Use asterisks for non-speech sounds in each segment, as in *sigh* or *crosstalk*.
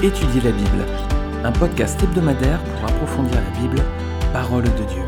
Étudier la Bible, un podcast hebdomadaire pour approfondir la Bible, parole de Dieu.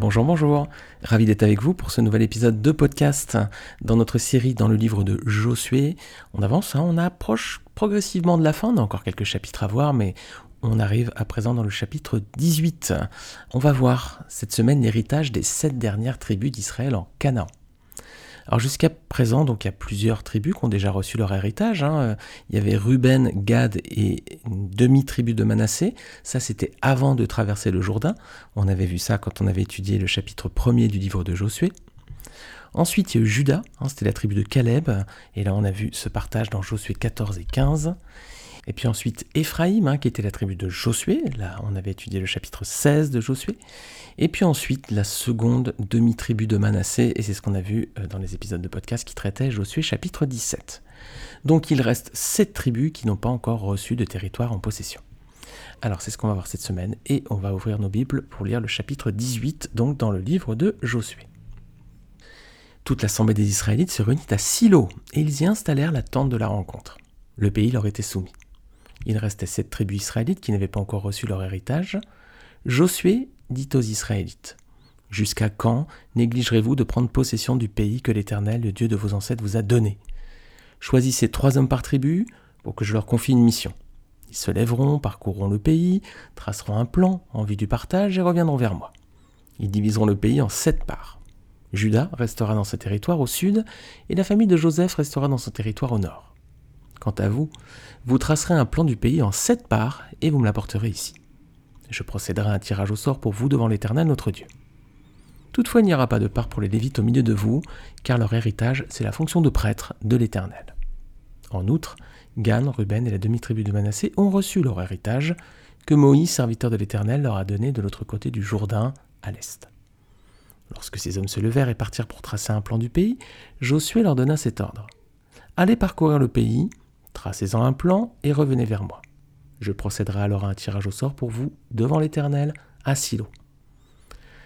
Bonjour, bonjour, ravi d'être avec vous pour ce nouvel épisode de podcast dans notre série dans le livre de Josué. On avance, hein, on approche progressivement de la fin, on a encore quelques chapitres à voir, mais on arrive à présent dans le chapitre 18. On va voir cette semaine l'héritage des sept dernières tribus d'Israël en Canaan. Alors jusqu'à présent, donc il y a plusieurs tribus qui ont déjà reçu leur héritage. Hein. Il y avait Ruben, Gad et une demi-tribu de Manassé. Ça, c'était avant de traverser le Jourdain. On avait vu ça quand on avait étudié le chapitre 1er du livre de Josué. Ensuite, il y a eu Judas, hein, c'était la tribu de Caleb. Et là, on a vu ce partage dans Josué 14 et 15. Et puis ensuite Éphraïm, hein, qui était la tribu de Josué. Là, on avait étudié le chapitre 16 de Josué. Et puis ensuite la seconde demi-tribu de Manassé, et c'est ce qu'on a vu euh, dans les épisodes de podcast qui traitaient Josué chapitre 17. Donc il reste sept tribus qui n'ont pas encore reçu de territoire en possession. Alors c'est ce qu'on va voir cette semaine, et on va ouvrir nos Bibles pour lire le chapitre 18, donc dans le livre de Josué. Toute l'assemblée des Israélites se réunit à Silo, et ils y installèrent la tente de la rencontre. Le pays leur était soumis. Il restait sept tribus israélites qui n'avaient pas encore reçu leur héritage. Josué dit aux Israélites Jusqu'à quand négligerez-vous de prendre possession du pays que l'Éternel, le Dieu de vos ancêtres, vous a donné? Choisissez trois hommes par tribu pour que je leur confie une mission. Ils se lèveront, parcourront le pays, traceront un plan en vue du partage et reviendront vers moi. Ils diviseront le pays en sept parts. Judas restera dans ce territoire au sud et la famille de Joseph restera dans son territoire au nord. Quant à vous, vous tracerez un plan du pays en sept parts et vous me l'apporterez ici. Je procéderai à un tirage au sort pour vous devant l'Éternel notre Dieu. Toutefois, il n'y aura pas de part pour les Lévites au milieu de vous, car leur héritage, c'est la fonction de prêtre de l'Éternel. En outre, Gan, Ruben et la demi-tribu de Manassé ont reçu leur héritage, que Moïse, serviteur de l'Éternel, leur a donné de l'autre côté du Jourdain, à l'est. Lorsque ces hommes se levèrent et partirent pour tracer un plan du pays, Josué leur donna cet ordre. Allez parcourir le pays, Tracez-en un plan et revenez vers moi. Je procéderai alors à un tirage au sort pour vous devant l'Éternel à Silo.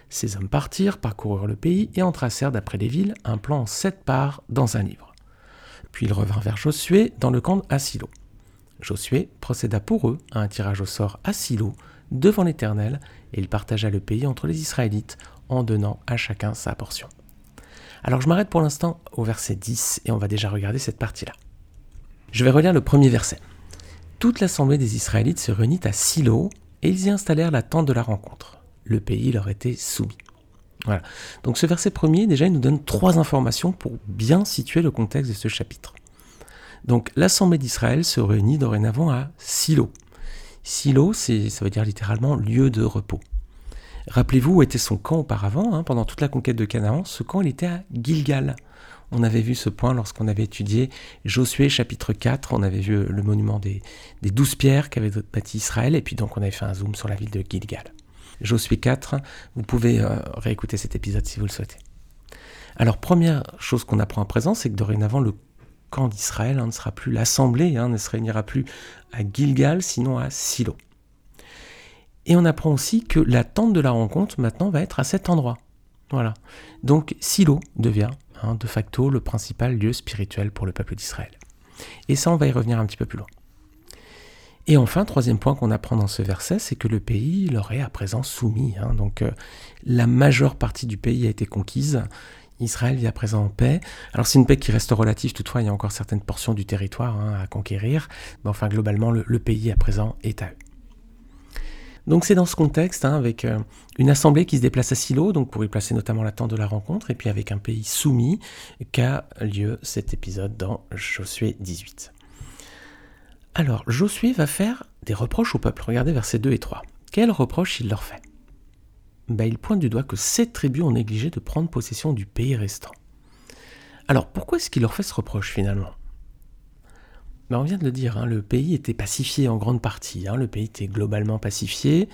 Ces hommes partirent, parcoururent le pays et en tracèrent d'après les villes un plan en sept parts dans un livre. Puis ils revinrent vers Josué dans le camp à Silo. Josué procéda pour eux à un tirage au sort à Silo devant l'Éternel et il partagea le pays entre les Israélites en donnant à chacun sa portion. Alors je m'arrête pour l'instant au verset 10 et on va déjà regarder cette partie-là. Je vais relire le premier verset. Toute l'assemblée des Israélites se réunit à Silo et ils y installèrent la tente de la rencontre. Le pays leur était soumis. Voilà. Donc ce verset premier, déjà, il nous donne trois informations pour bien situer le contexte de ce chapitre. Donc l'assemblée d'Israël se réunit dorénavant à Silo. Silo, ça veut dire littéralement lieu de repos. Rappelez-vous où était son camp auparavant, hein, pendant toute la conquête de Canaan. Ce camp, il était à Gilgal. On avait vu ce point lorsqu'on avait étudié Josué chapitre 4, on avait vu le monument des, douze pierres qu'avait bâti Israël, et puis donc on avait fait un zoom sur la ville de Gilgal. Josué 4, vous pouvez euh, réécouter cet épisode si vous le souhaitez. Alors première chose qu'on apprend à présent, c'est que dorénavant le camp d'Israël hein, ne sera plus l'assemblée, hein, ne se réunira plus à Gilgal, sinon à Silo. Et on apprend aussi que la tente de la rencontre maintenant va être à cet endroit. Voilà. Donc Silo devient Hein, de facto le principal lieu spirituel pour le peuple d'Israël. Et ça, on va y revenir un petit peu plus loin. Et enfin, troisième point qu'on apprend dans ce verset, c'est que le pays leur est à présent soumis. Hein. donc euh, la majeure partie du pays a été conquise. Israël vit à présent en paix. Alors c'est une paix qui reste relative, toutefois il y a encore certaines portions du territoire hein, à conquérir. Mais enfin globalement, le pays à présent est à eux. Donc c'est dans ce contexte, hein, avec euh, une assemblée qui se déplace à Silo, donc pour y placer notamment la tente de la rencontre, et puis avec un pays soumis, qu'a lieu cet épisode dans Josué 18. Alors Josué va faire des reproches au peuple. Regardez versets 2 et 3. Quels reproches il leur fait? Ben, Il pointe du doigt que sept tribus ont négligé de prendre possession du pays restant. Alors pourquoi est-ce qu'il leur fait ce reproche finalement? On vient de le dire, hein, le pays était pacifié en grande partie, hein, le pays était globalement pacifié,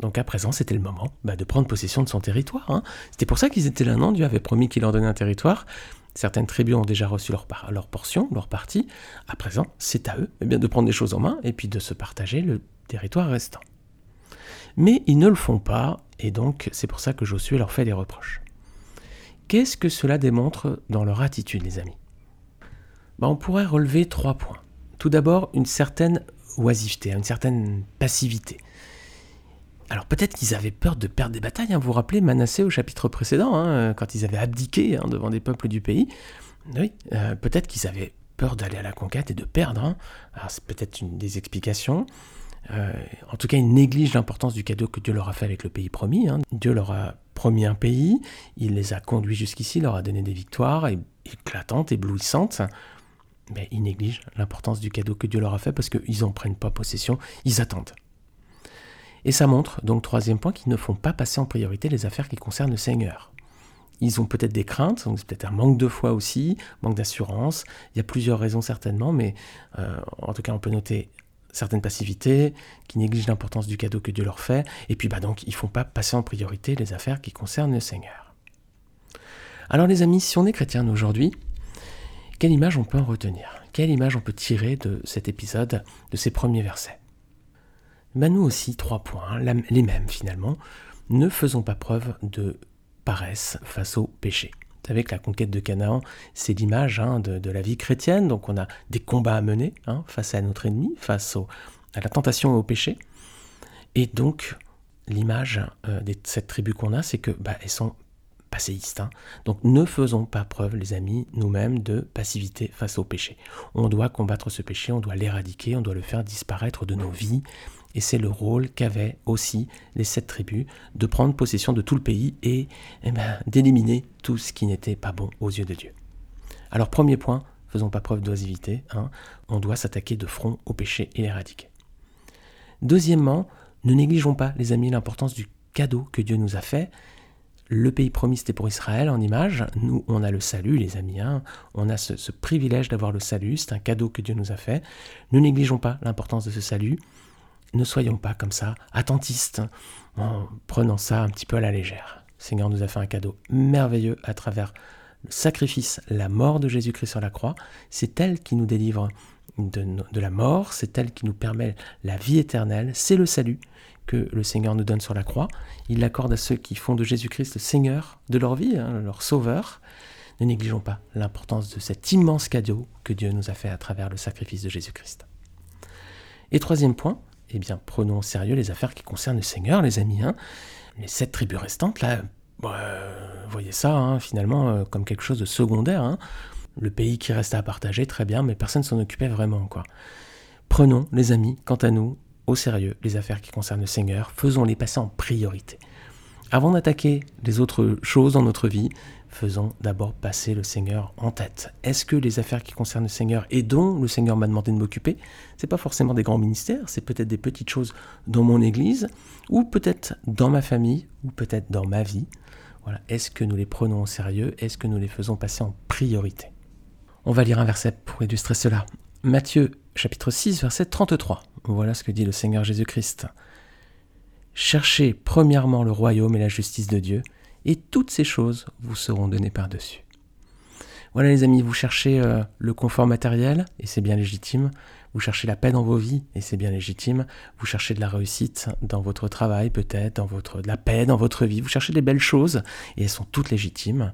donc à présent c'était le moment bah, de prendre possession de son territoire. Hein. C'était pour ça qu'ils étaient là, non? Dieu avait promis qu'il leur donnait un territoire, certaines tribus ont déjà reçu leur, portion, leur partie, à présent c'est à eux eh de prendre des choses en main et puis de se partager le territoire restant. Mais ils ne le font pas, et donc c'est pour ça que Josué leur fait des reproches. Qu'est-ce que cela démontre dans leur attitude, les amis? Bah, On pourrait relever trois points. Tout d'abord, une certaine oisiveté, une certaine passivité. Alors peut-être qu'ils avaient peur de perdre des batailles. Hein. Vous vous rappelez Manassé au chapitre précédent, hein, quand ils avaient abdiqué hein, devant des peuples du pays. Oui, euh, peut-être qu'ils avaient peur d'aller à la conquête et de perdre. Alors c'est peut-être une des explications. Euh, en tout cas, ils négligent l'importance du cadeau que Dieu leur a fait avec le pays promis. Dieu leur a promis un pays, il les a conduits jusqu'ici, leur a donné des victoires éclatantes, éblouissantes. Mais ils négligent l'importance du cadeau que Dieu leur a fait parce qu'ils n'en prennent pas possession, ils attendent. Et ça montre, donc troisième point, qu'ils ne font pas passer en priorité les affaires qui concernent le Seigneur. Ils ont peut-être des craintes, donc c'est peut-être un manque de foi aussi, manque d'assurance. Il y a plusieurs raisons certainement, mais euh, en tout cas on peut noter certaines passivités, qui négligent l'importance du cadeau que Dieu leur fait, et puis bah donc ils ne font pas passer en priorité les affaires qui concernent le Seigneur. Alors les amis, si on est chrétien aujourd'hui, quelle image on peut en retenir? Quelle image on peut tirer de cet épisode, de ces premiers versets? Bah Nous aussi, trois points, hein, les mêmes finalement. Ne faisons pas preuve de paresse face au péché. Vous savez que la conquête de Canaan, c'est l'image hein, de, la vie chrétienne, donc on a des combats à mener hein, face à notre ennemi, face à la tentation et au péché. Et donc, l'image euh, de cette tribu qu'on a, c'est que bah, elles sont Hein. Donc ne faisons pas preuve, les amis, nous-mêmes, de passivité face au péché. On doit combattre ce péché, on doit l'éradiquer, on doit le faire disparaître de nos vies. Et c'est le rôle qu'avaient aussi les sept tribus, de prendre possession de tout le pays et eh ben, d'éliminer tout ce qui n'était pas bon aux yeux de Dieu. Alors premier point, faisons pas preuve d'oisivité, hein, on doit s'attaquer de front au péché et l'éradiquer. Deuxièmement, ne négligeons pas, les amis, l'importance du cadeau que Dieu nous a fait, le pays promis, c'était pour Israël en image. Nous, on a le salut, les amis. Hein. On a ce, privilège d'avoir le salut. C'est un cadeau que Dieu nous a fait. Ne négligeons pas l'importance de ce salut. Ne soyons pas comme ça, attentistes, en prenant ça un petit peu à la légère. Le Seigneur nous a fait un cadeau merveilleux à travers le sacrifice, la mort de Jésus-Christ sur la croix. C'est elle qui nous délivre de, de la mort, c'est elle qui nous permet la vie éternelle, c'est le salut que le Seigneur nous donne sur la croix. Il l'accorde à ceux qui font de Jésus-Christ le Seigneur de leur vie, hein, leur Sauveur. Ne négligeons pas l'importance de cet immense cadeau que Dieu nous a fait à travers le sacrifice de Jésus-Christ. Et troisième point, eh bien, prenons au sérieux les affaires qui concernent le Seigneur, les amis. Hein. Les sept tribus restantes, là, bah, voyez ça hein, finalement euh, comme quelque chose de secondaire. Le pays qui reste à partager, très bien, mais personne s'en occupait vraiment. quoi. Prenons, les amis, quant à nous, au sérieux les affaires qui concernent le Seigneur, faisons-les passer en priorité. Avant d'attaquer les autres choses dans notre vie, faisons d'abord passer le Seigneur en tête. Est-ce que les affaires qui concernent le Seigneur et dont le Seigneur m'a demandé de m'occuper, c'est pas forcément des grands ministères, c'est peut-être des petites choses dans mon église ou peut-être dans ma famille ou peut-être dans ma vie. Voilà, est-ce que nous les prenons au sérieux? Est-ce que nous les faisons passer en priorité? On va lire un verset pour illustrer cela. Matthieu chapitre 6 verset 33. Voilà ce que dit le Seigneur Jésus-Christ. Cherchez premièrement le royaume et la justice de Dieu, et toutes ces choses vous seront données par-dessus. Voilà les amis, vous cherchez euh, le confort matériel, et c'est bien légitime. Vous cherchez la paix dans vos vies, et c'est bien légitime. Vous cherchez de la réussite dans votre travail, peut-être, dans votre, de la paix dans votre vie. Vous cherchez des belles choses, et elles sont toutes légitimes.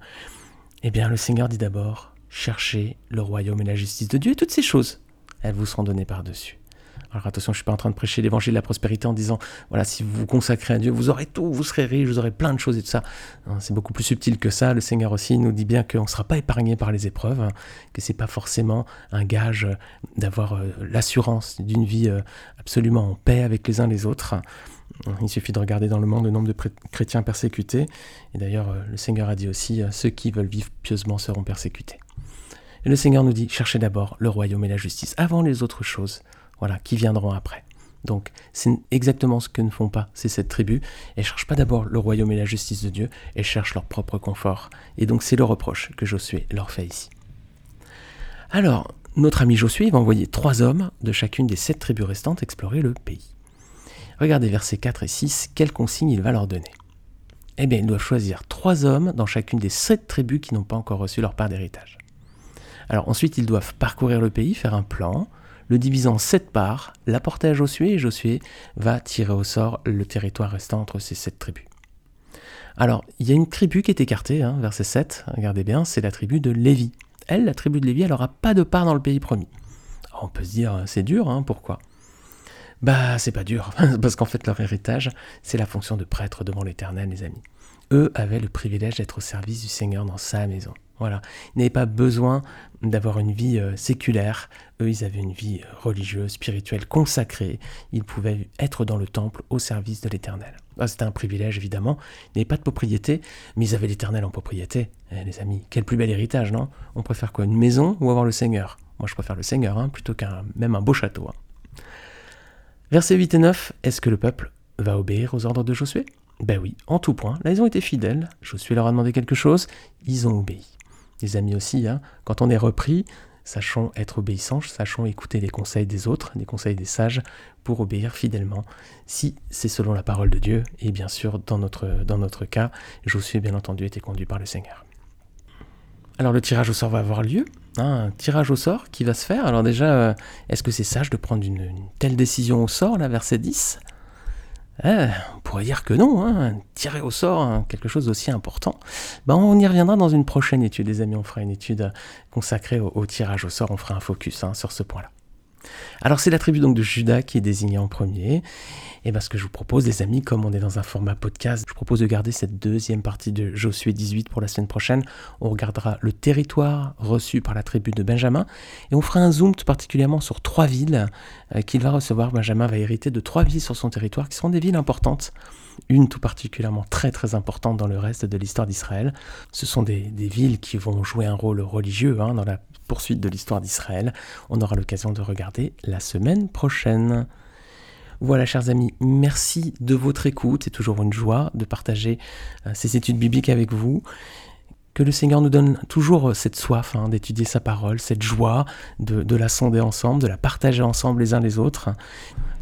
Eh bien, le Seigneur dit d'abord, cherchez le royaume et la justice de Dieu, et toutes ces choses, elles vous seront données par-dessus. Alors attention, je ne suis pas en train de prêcher l'évangile de la prospérité en disant, voilà, si vous vous consacrez à Dieu, vous aurez tout, vous serez riche, vous aurez plein de choses et tout ça. C'est beaucoup plus subtil que ça. Le Seigneur aussi nous dit bien qu'on ne sera pas épargné par les épreuves, hein, que c'est pas forcément un gage d'avoir euh, l'assurance d'une vie euh, absolument en paix avec les uns les autres. Il suffit de regarder dans le monde le nombre de chrétiens persécutés. Et d'ailleurs, euh, le Seigneur a dit aussi, ceux qui veulent vivre pieusement seront persécutés. Et le Seigneur nous dit, cherchez d'abord le royaume et la justice avant les autres choses voilà, qui viendront après. Donc c'est exactement ce que ne font pas ces sept tribus. Elles cherchent pas d'abord le royaume et la justice de Dieu, elles cherchent leur propre confort. Et donc c'est le reproche que Josué leur fait ici. Alors, notre ami Josué va envoyer trois hommes de chacune des sept tribus restantes explorer le pays. Regardez versets 4 et 6, quelles consignes il va leur donner. Eh bien, ils doivent choisir trois hommes dans chacune des sept tribus qui n'ont pas encore reçu leur part d'héritage. Alors ensuite, ils doivent parcourir le pays, faire un plan, le divisant en sept parts, l'apporter à Josué, et Josué va tirer au sort le territoire restant entre ces sept tribus. Alors, il y a une tribu qui est écartée, hein, verset 7, regardez bien, c'est la tribu de Lévi. Elle, la tribu de Lévi, elle n'aura pas de part dans le pays promis. on peut se dire, c'est dur, hein, pourquoi? Bah, c'est pas dur, *laughs* parce qu'en fait, leur héritage, c'est la fonction de prêtre devant l'Éternel, les amis. Eux avaient le privilège d'être au service du Seigneur dans sa maison. Voilà. Ils n'avaient pas besoin d'avoir une vie euh, séculaire. Eux, ils avaient une vie euh, religieuse, spirituelle, consacrée. Ils pouvaient être dans le temple au service de l'Éternel. Ah, c'était un privilège, évidemment. Ils n'avaient pas de propriété, mais ils avaient l'Éternel en propriété. Eh, les amis, quel plus bel héritage, non? On préfère quoi? Une maison ou avoir le Seigneur? Moi, je préfère le Seigneur, hein, plutôt qu'un même beau château. Hein. Versets 8 et 9. Est-ce que le peuple va obéir aux ordres de Josué? Ben oui, en tout point. Là, ils ont été fidèles. Josué leur a demandé quelque chose. Ils ont obéi les amis aussi, hein. quand on est repris, sachons être obéissants, sachons écouter les conseils des autres, les conseils des sages, pour obéir fidèlement, si c'est selon la parole de Dieu, et bien sûr, dans notre, dans notre cas, bien entendu, été conduit par le Seigneur. Alors le tirage au sort va avoir lieu, hein, un tirage au sort qui va se faire. Alors déjà, euh, est-ce que c'est sage de prendre une, une, telle décision au sort, là, verset 10 eh, on pourrait dire que non, hein, tirer au sort hein, quelque chose d'aussi important. Ben, on y reviendra dans une prochaine étude, les amis. On fera une étude consacrée au, tirage au sort. On fera un focus hein, sur ce point-là. Alors c'est la tribu donc de Judas qui est désignée en premier. Et bien ce que je vous propose les amis, comme on est dans un format podcast, je propose de garder cette deuxième partie de Josué 18 pour la semaine prochaine. On regardera le territoire reçu par la tribu de Benjamin et on fera un zoom tout particulièrement sur trois villes euh, qu'il va recevoir. Benjamin va hériter de trois villes sur son territoire qui seront des villes importantes une tout particulièrement très très importante dans le reste de l'histoire d'Israël. Ce sont des, villes qui vont jouer un rôle religieux hein, dans la poursuite de l'histoire d'Israël. On aura l'occasion de regarder la semaine prochaine. Voilà, chers amis, merci de votre écoute. C'est toujours une joie de partager euh, ces études bibliques avec vous. Que le Seigneur nous donne toujours cette soif hein, d'étudier sa parole, cette joie de, la sonder ensemble, de la partager ensemble les uns les autres.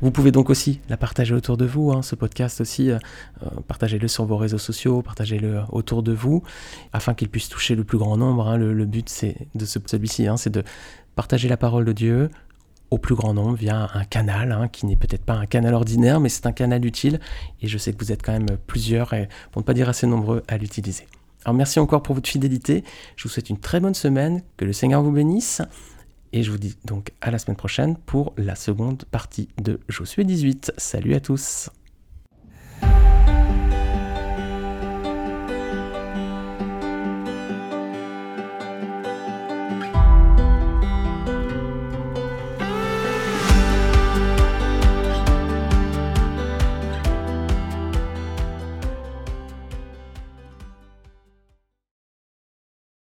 Vous pouvez donc aussi la partager autour de vous, hein, ce podcast aussi. Euh, euh, partagez-le sur vos réseaux sociaux, partagez-le autour de vous, afin qu'il puisse toucher le plus grand nombre. Hein. Le, but de celui-ci, c'est de partager la parole de Dieu, au plus grand nombre via un canal qui n'est peut-être pas un canal ordinaire, mais c'est un canal utile. Et je sais que vous êtes quand même plusieurs, et pour ne pas dire assez nombreux, à l'utiliser. Alors merci encore pour votre fidélité. Je vous souhaite une très bonne semaine. Que le Seigneur vous bénisse. Et je vous dis donc à la semaine prochaine pour la seconde partie de Josué 18. Salut à tous